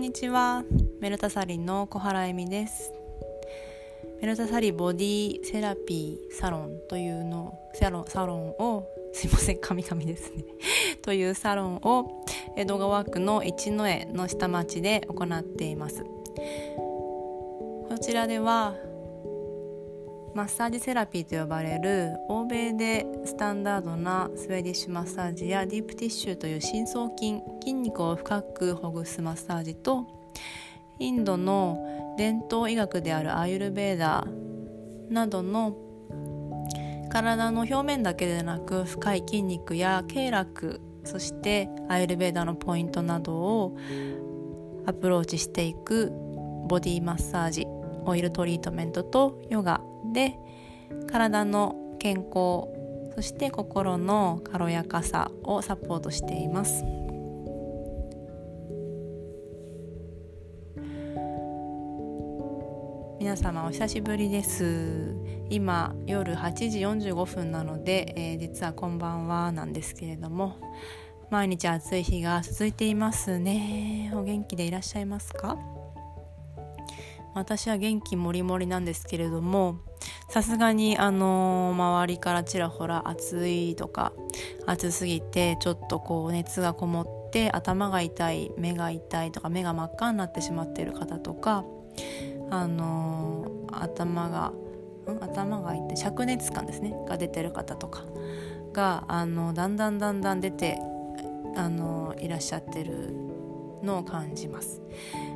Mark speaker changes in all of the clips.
Speaker 1: んにちは。メルタサリンの小原恵美です。メルタサリボディセラピーサロンというのサロンサロンをすいません神々ですね。というサロンを江戸川区の一之江の下町で行っています。こちらではマッサージセラピーと呼ばれる欧米でスタンダードなスウェーディッシュマッサージやディープティッシュという深層筋筋肉を深くほぐすマッサージとインドの伝統医学であるアーユルベーダーなどの体の表面だけでなく深い筋肉や経絡そしてアーユルベーダーのポイントなどをアプローチしていくボディマッサージ。オイルトリートメントとヨガで体の健康そして心の軽やかさをサポートしています。皆様お久しぶりです。今夜8時45分なので、えー、実はこんばんはなんですけれども毎日暑い日が続いていますね。お元気でいらっしゃいますか？私は元気もりもりなんですけれどもさすがにあの、周りからちらほら暑いとか暑すぎてちょっとこう熱がこもって頭が痛い目が痛いとか目が真っ赤になってしまっている方とかあの、頭が頭が痛い灼熱感ですねが出てる方とかがあのだんだんだんだん出てあのいらっしゃってるのを感じます。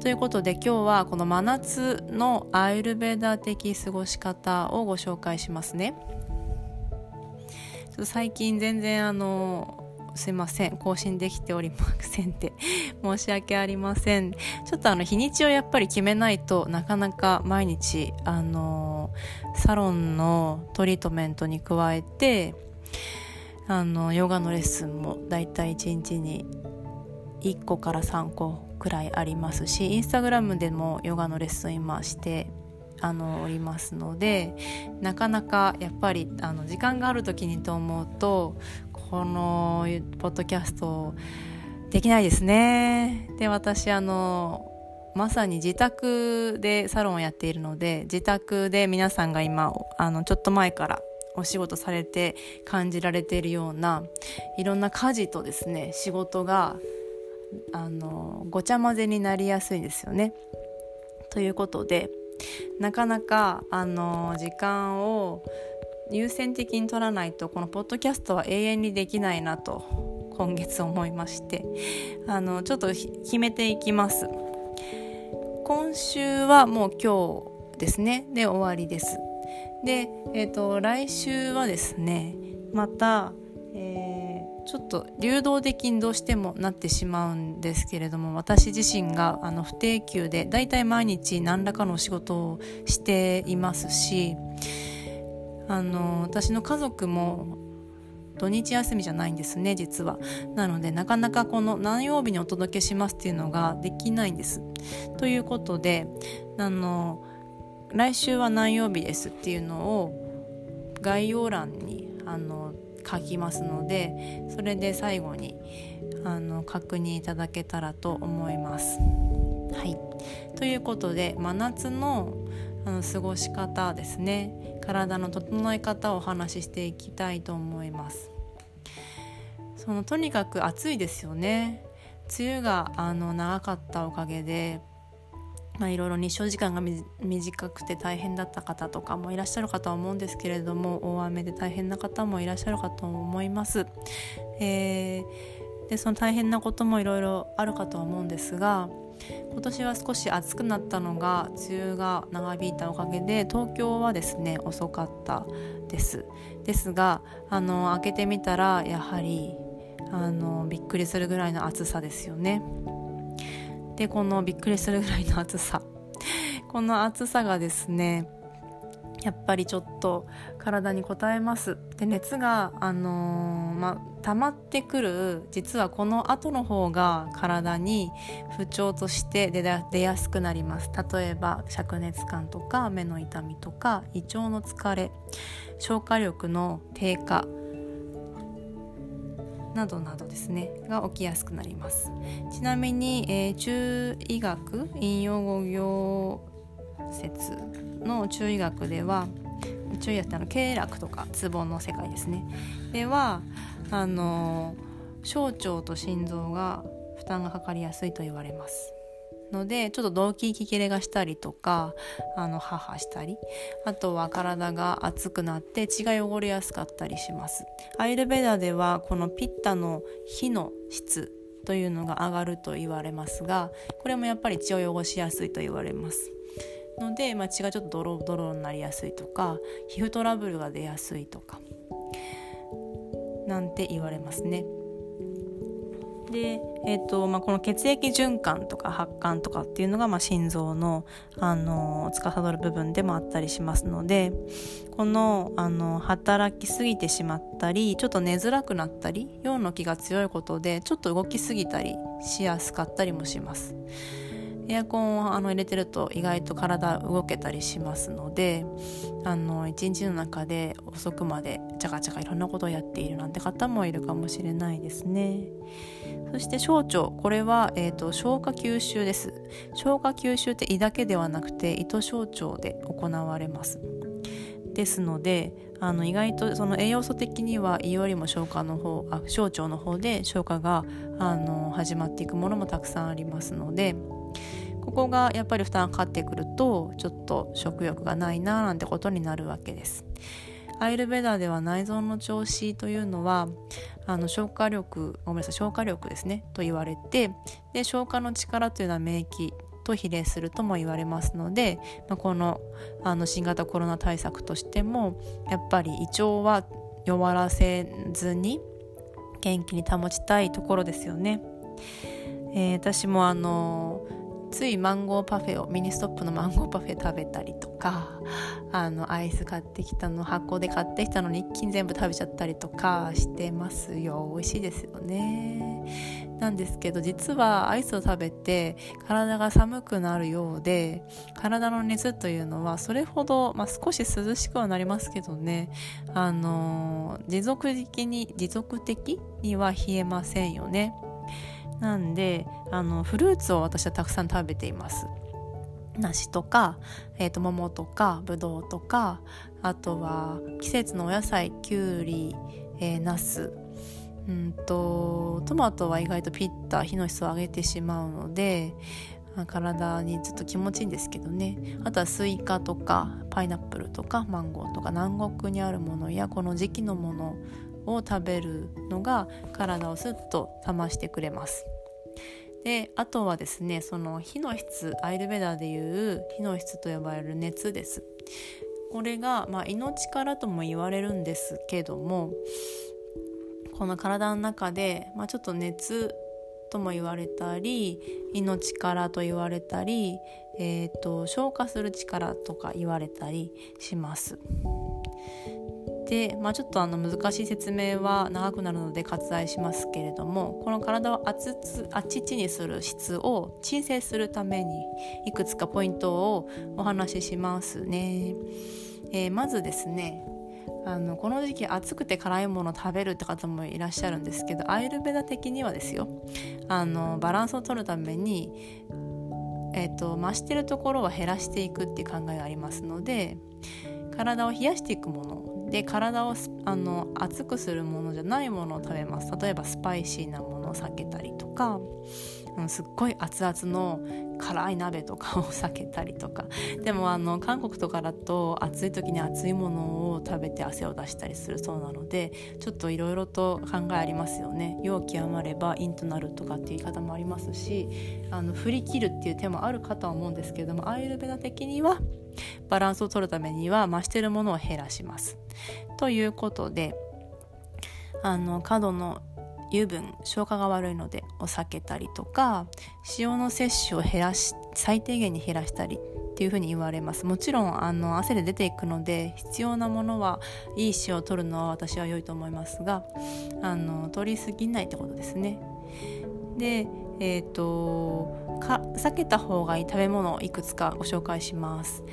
Speaker 1: ということで今日はこの真夏のアイルベーダー的過ごし方をご紹介しますね。ちょっと最近全然あのすいません更新できておりませんって 申し訳ありませんちょっとあの日にちをやっぱり決めないとなかなか毎日あのサロンのトリートメントに加えてあのヨガのレッスンもだいたい1日に1個から3個くらいありますしインスタグラムでもヨガのレッスン今してあのおりますのでなかなかやっぱりあの時間がある時にと思うとこのポッドキャストできないですね。で私あのまさに自宅でサロンをやっているので自宅で皆さんが今あのちょっと前からお仕事されて感じられているようないろんな家事とですね仕事があのごちゃ混ぜになりやすいですよね。ということでなかなかあの時間を優先的に取らないとこのポッドキャストは永遠にできないなと今月思いましてあのちょっと決めていきます。今週はもう今日ですねで終わりです。で、えーと、来週はですねまた、えーちょっと流動的にどうしてもなってしまうんですけれども私自身があの不定休でだいたい毎日何らかのお仕事をしていますしあの私の家族も土日休みじゃないんですね実は。なのでなかなかこの何曜日にお届けしますっていうのができないんです。ということであの来週は何曜日ですっていうのを概要欄にあの書きますのでそれで最後にあの確認いただけたらと思います。はい、ということで真夏のあの過ごし方ですね体の整え方をお話ししていきたいと思います。そのとにかく暑いですよね梅雨があの長かったおかげでまあ、いろいろ日照時間が短くて大変だった方とかもいらっしゃるかとは思うんですけれども大雨で大変な方もいらっしゃるかと思います。えー、でその大変なこともいろいろあるかとは思うんですが今年は少し暑くなったのが梅雨が長引いたおかげで東京はですね遅かったですですがあの開けてみたらやはりあのびっくりするぐらいの暑さですよね。でこのびっくりするぐらいの暑さ。この暑さがですねやっぱりちょっと体に応えます。で熱があのー、ま溜まってくる実はこの後の方が体に不調として出やすくなります。例えば灼熱感とか目の痛みとか胃腸の疲れ消化力の低下などなどですねが起きやすくなります。ちなみに、えー、中医学引用語行説の中医学では中医学ってあの経絡とかツボの世界ですね。ではあの小腸と心臓が負担がかかりやすいと言われます。のでちょっと動悸息切れがしたりとかあの母したりあとは体が熱くなって血が汚れやすかったりしますアイルベダではこのピッタの火の質というのが上がると言われますがこれもやっぱり血を汚しやすいと言われますので、まあ、血がちょっとドロドロになりやすいとか皮膚トラブルが出やすいとかなんて言われますね。で、えーとまあ、この血液循環とか発汗とかっていうのが、まあ、心臓の、あの司る部分でもあったりしますのでこのあの働きすぎてしまったりちょっと寝づらくなったり陽の気が強いことでちょっと動きすぎたりしやすかったりもします。エアコンをあの入れてると意外と体動けたりしますのであの一日の中で遅くまでチャカチャカいろんなことをやっているなんて方もいるかもしれないですねそして小腸これは、えーと、消化吸収です消化吸収って胃だけではなくて胃と小腸で行われますですのであの意外とその栄養素的には胃よりも消化の方あ小腸の方で消化があの始まっていくものもたくさんありますのでここがやっぱり負担かかってくるとちょっと食欲がないななんてことになるわけです。アイルベダでは内臓の調子というのはあの消化力ごめんなさい消化力ですねと言われてで消化の力というのは免疫と比例するとも言われますので、まあ、このあの新型コロナ対策としてもやっぱり胃腸は弱らせずに元気に保ちたいところですよね。えー、私もあのついマンゴーパフェをミニストップのマンゴーパフェ食べたりとかあのアイス買ってきたの箱で買ってきたのに一気に全部食べちゃったりとかしてますよ。美味しいですよね。なんですけど実はアイスを食べて体が寒くなるようで体の熱というのはそれほど、まあ、少し涼しくはなりますけどね。あの持続的に持続的には冷えませんよね。なんであのフルーツを私はたくさん食べています。梨とか、えーと、桃とかぶどうとかあとは季節のお野菜きゅうり、えー、ナス。うんとトマトは意外とピッタ火の質を上げてしまうので体にずっと気持ちいいんですけどね。あとはスイカとかパイナップルとかマンゴーとか南国にあるものやこの時期のものを食べるのが体をスッと冷ましてくれます。であとはですねその火の質アイルベダーでいう火の質と呼ばれる熱ですこれが、まあ、命からとも言われるんですけどもこの体の中で、まあ、ちょっと熱とも言われたり命からと言われたり、えーと消化する力とか言われたりします。で、まあ、ちょっとあの難しい説明は長くなるので割愛しますけれどもこの体を熱あっちちにする質を鎮静するためにいくつかポイントをお話ししますね。えー、まずですねあのこの時期暑くて辛いものを食べるって方もいらっしゃるんですけどアイルベダ的にはですよあのバランスを取るために、えーと増してるところは減らしていくっていう考えがありますので体を冷やしていくもので体をあの熱くするものじゃないものを食べます。例えばスパイシーなものを避けたりとか、すっごい熱々の辛い鍋とかを避けたりとか。でもあの韓国とかだと暑い時に熱いものを食べて汗を出したりするそうなのでちょっといろいろと考えありますよね容器余れば陰となるとかっていう言い方もありますしあの振り切るっていう手もあるかとは思うんですけれどもアイルベダ的にはバランスを取るためには増してるものを減らします。ということであの過度の油分消化が悪いのでお避けたりとか塩の摂取を減らして最低限に減らしたりっていうふうに言われます。もちろんあの汗で出ていくので必要なものはいい塩を取るのは私は良いと思いますがあの取りすぎないってことですね。でえっ、ー、とか避けた方がいい食べ物をいくつかご紹介します。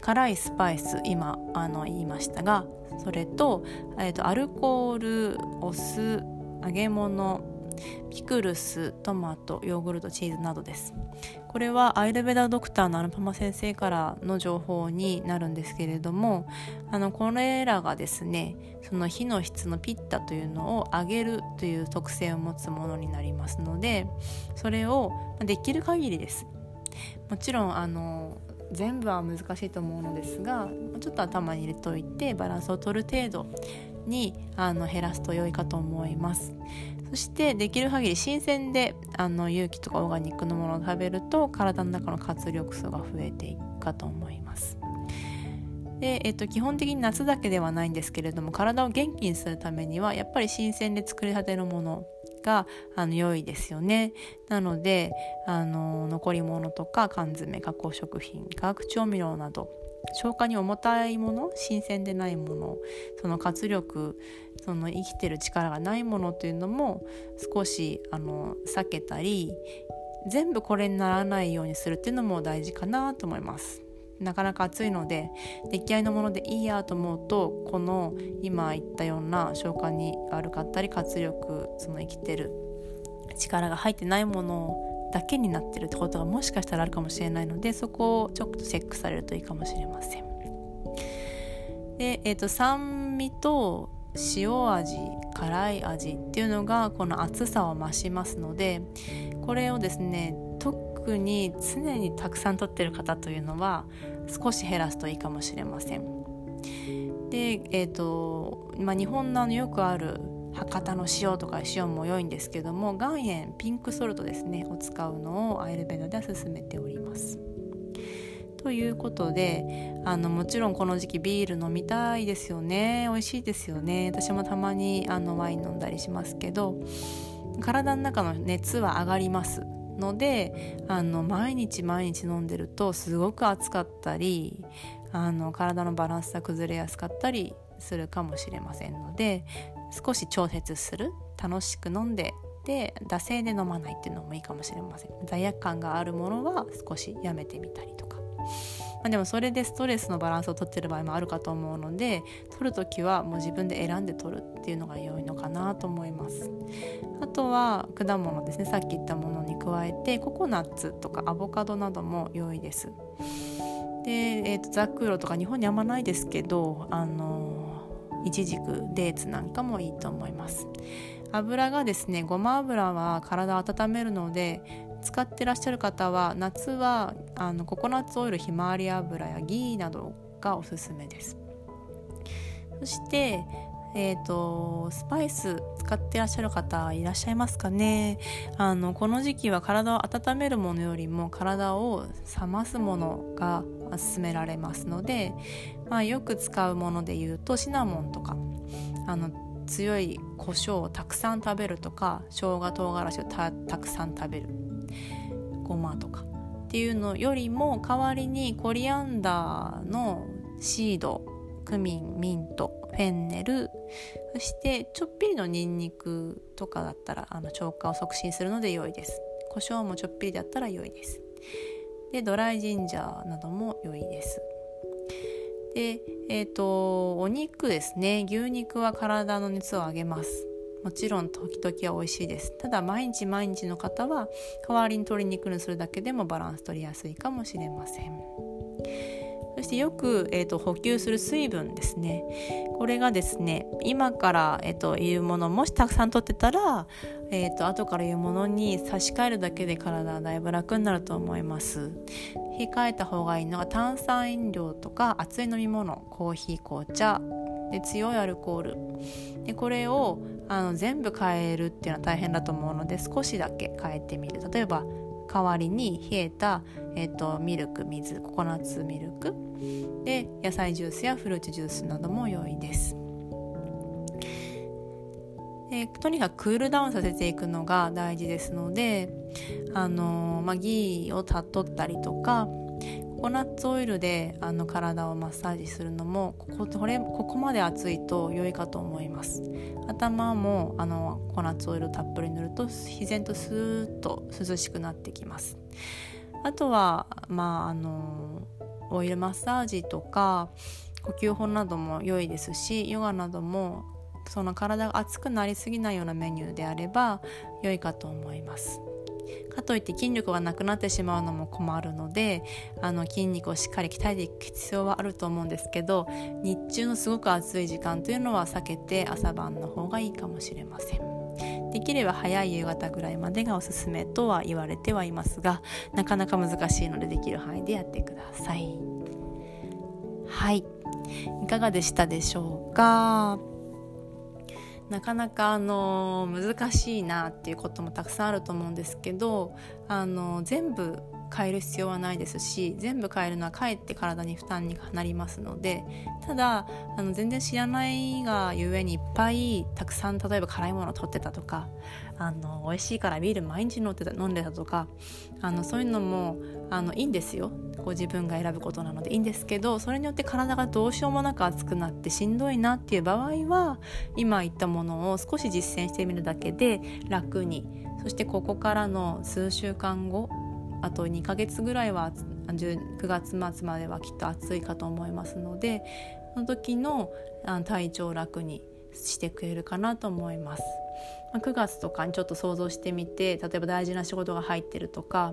Speaker 1: 辛いスパイス今あの言いましたがそれと,、えーと、アルコールお酢揚げ物ピクルストマトヨーグルトチーズなどです。これはアイルベダドクターのアルパマ先生からの情報になるんですけれどもあのこれらがですねその火の質のピッタというのを上げるという特性を持つものになりますのでそれをできる限りです。もちろんあの全部は難しいと思うのですがちょっと頭に入れておいてバランスを取る程度にあの減らすと良いかと思います。そしてできる限り新鮮であの有機とかオーガニックのものを食べると体の中の活力素が増えていくかと思います。で、えっと、基本的に夏だけではないんですけれども体を元気にするためにはやっぱり新鮮で作りたてのものがあの良いですよね。なのであの残り物とか缶詰加工食品化学調味料など消化に重たいもの新鮮でないものその活力その生きてる力がないものというのも少しあの避けたり全部これにならないようにするっていうのも大事かなと思います。なかなか暑いので出来合いのものでいいやと思うとこの今言ったような消化に悪かったり活力その生きてる力が入ってないものをだけになってるってことがもしかしたらあるかもしれないのでそこをちょっとチェックされるといいかもしれません。で、えーと、酸味と塩味辛い味っていうのがこの熱さを増しますのでこれをですね特に常にたくさん取ってる方というのは少し減らすといいかもしれません。で、えーとまあ、日本のよくある博多の塩とか塩も良いんですけども岩塩ピンクソルトですねを使うのをアイルベドでは勧めております。ということであのもちろんこの時期ビール飲みたいですよね美味しいですよね私もたまにあのワイン飲んだりしますけど体の中の熱は上がりますのであの毎日毎日飲んでるとすごく暑かったりあの体のバランスが崩れやすかったりするかもしれませんので少し調節する楽しく飲んでで惰性で飲まないっていうのもいいかもしれません。罪悪感があるものは少しやめてみたりとか、まあ、でもそれでストレスのバランスをとってる場合もあるかと思うので取る時はもう自分で選んで取るっていうのが良いのかなと思います。あとは果物ですね。さっき言ったものに加えてココナッツとかアボカドなども良いです。で、えーと、ザクロとか日本にあんまないですけどあのイチジクデーツなんかもいいと思います。油がですねごま油は体温めるので使ってらっしゃる方は夏はあのココナッツオイルひまわり油やギーなどがおすすめです。そしてえーと、スパイス使ってらっしゃる方いらっしゃいますかね。あのこの時期は体を温めるものよりも体を冷ますものが勧められますので、まあ、よく使うものでいうとシナモンとかあの強い胡椒をたくさん食べるとか生姜唐辛子をたくさん食べるごまとかっていうのよりも代わりにコリアンダーのシードクミンミントフェンネルそしてちょっぴりのニンニクとかだったらあの腸化を促進するので良いです。胡椒もちょっぴりだったら良いです。でドライジンジャーなども良いです。でえっ、ー、とお肉ですね。牛肉は体の熱を上げます。もちろん時々は美味しいです。ただ毎日毎日の方は代わりに鶏肉にするだけでもバランス取りやすいかもしれません。そしてよく、えーと、補給する水分ですね。これがですね今から、えーと、言うものもしたくさん取ってたら、えーと、後から言うものに差し替えるだけで体はだいぶ楽になると思います。控えた方がいいのが炭酸飲料とか熱い飲み物コーヒー紅茶で強いアルコール。でこれをあの全部変えるっていうのは大変だと思うので少しだけ変えてみる。例えば代わりに冷えた、えーと、ミルク水ココナッツミルクで野菜ジュースやフルーツジュースなども良いです。えとにかくクールダウンさせていくのが大事ですので、あのー、まあ、ギーをたっとったりとかココナッツオイルであの体をマッサージするのもこここれここまで熱いと良いかと思います頭もあのココナッツオイルをたっぷり塗ると自然とスーッと涼しくなってきますあとはまああのオイルマッサージとか呼吸法なども良いですしヨガなどもその体が熱くなりすぎないようなメニューであれば良いかと思います。かといって筋力がなくなってしまうのも困るのであの筋肉をしっかり鍛えていく必要はあると思うんですけど日中のすごく暑い時間というのは避けて朝晩の方がいいかもしれません。できれば早い夕方ぐらいまでがおすすめとは言われてはいますがなかなか難しいのでできる範囲でやってください。はい。いかがでしたでしょうか？なかなかあの難しいなっていうこともたくさんあると思うんですけどあの全部変える必要はないですし全部変えるのはかえって体に負担になりますのでただあの全然知らないがゆえにいっぱいたくさん例えば辛いものを取ってたとかあの美味しいからビール毎日飲んでた飲んでたとかあのそういうのもあのいいんですよ。ご自分が選ぶことなので。いいんですけどそれによって体がどうしようもなく熱くなってしんどいなっていう場合は今言ったものを少し実践してみるだけで楽にそしてここからの数週間後あと2ヶ月ぐらいは9月末まではきっと暑いかと思いますのでその時の体調楽にしてくれるかなと思います。9月とかにちょっと想像してみて例えば大事な仕事が入ってるとか、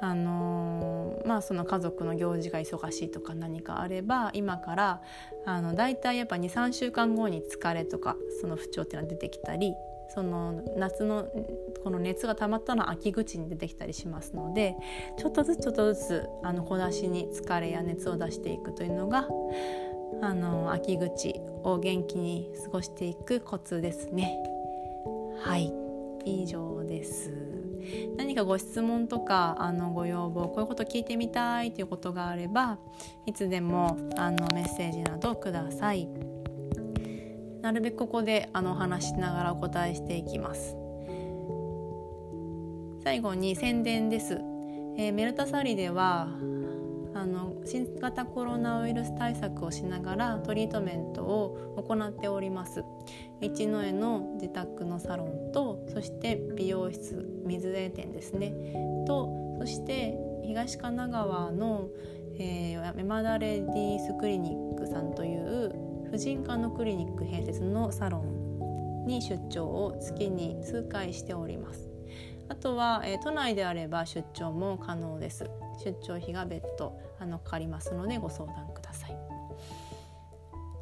Speaker 1: あのー、まあ、その家族の行事が忙しいとか何かあれば今からあの大体やっぱ23週間後に疲れとかその不調っていうのは出てきたりその夏のこの熱が溜まったのは秋口に出てきたりしますのでちょっとずつちょっとずつあの小出しに疲れや熱を出していくというのがあの秋口を元気に過ごしていくコツですね。はい以上です何かご質問とかあのご要望こういうこと聞いてみたいということがあればいつでもあのメッセージなどください。なるべくここであのお話しながらお答えしていきます。最後に宣伝です、えー、メルタサリではあの新型コロナウイルス対策をしながらトリートメントを行っております。一之江の自宅のサロンとそして美容室水江店ですね。とそして東神奈川の、えー、メマダレディースクリニックさんという婦人科のクリニック併設のサロンに出張を月に数回しております。あとは、えー、都内であれば出張も可能です。出張費が別途あのかかりますのでご相談ください。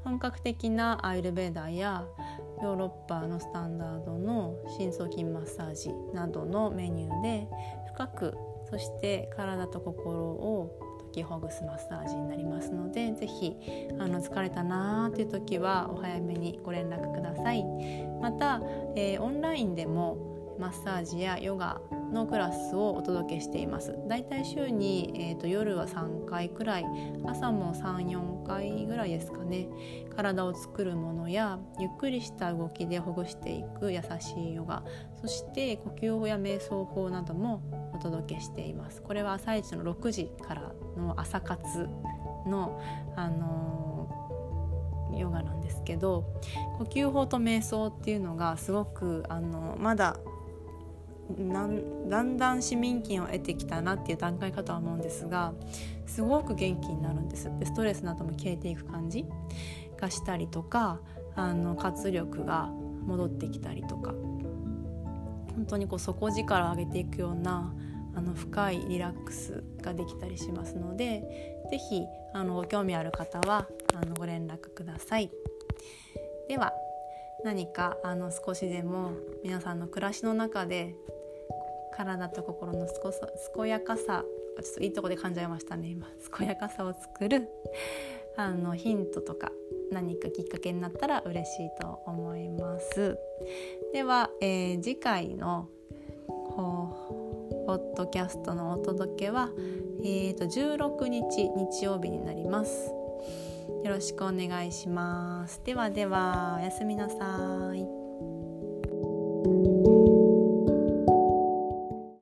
Speaker 1: 本格的なアイルベーダーやヨーロッパのスタンダードの深層筋マッサージなどのメニューで深くそして体と心をきほぐすマッサージになりますので是非あの疲れたなーっていう時はお早めにご連絡ください。また、えー、オンラインでもマッサージやヨガのクラスをお届けしています。だいたい週に、えーと、夜は3回くらい朝も34回ぐらいですかね。体を作るものやゆっくりした動きでほぐしていく優しいヨガそして呼吸法や瞑想法などもお届けしています。これは朝一の6時からの朝活のあのー、ヨガなんですけど呼吸法と瞑想っていうのがすごくあのまだだんだん市民権を得てきたなっていう段階かとは思うんですがすごく元気になるんですでストレスなども消えていく感じがしたりとかあの活力が戻ってきたりとか本当にこう底力を上げていくようなあの深いリラックスができたりしますので是非ご興味ある方はあのご連絡ください。では何かあの少しでも皆さんの暮らしの中で体と心の健やかさちょっといいとこで噛んじゃいましたね今。健やかさを作る あのヒントとか何かきっかけになったら嬉しいと思います。では、えー、次回のポッドキャストのお届けは、えーと、と16日日曜日になります。よろしくお願いします。ではではおやすみなさい。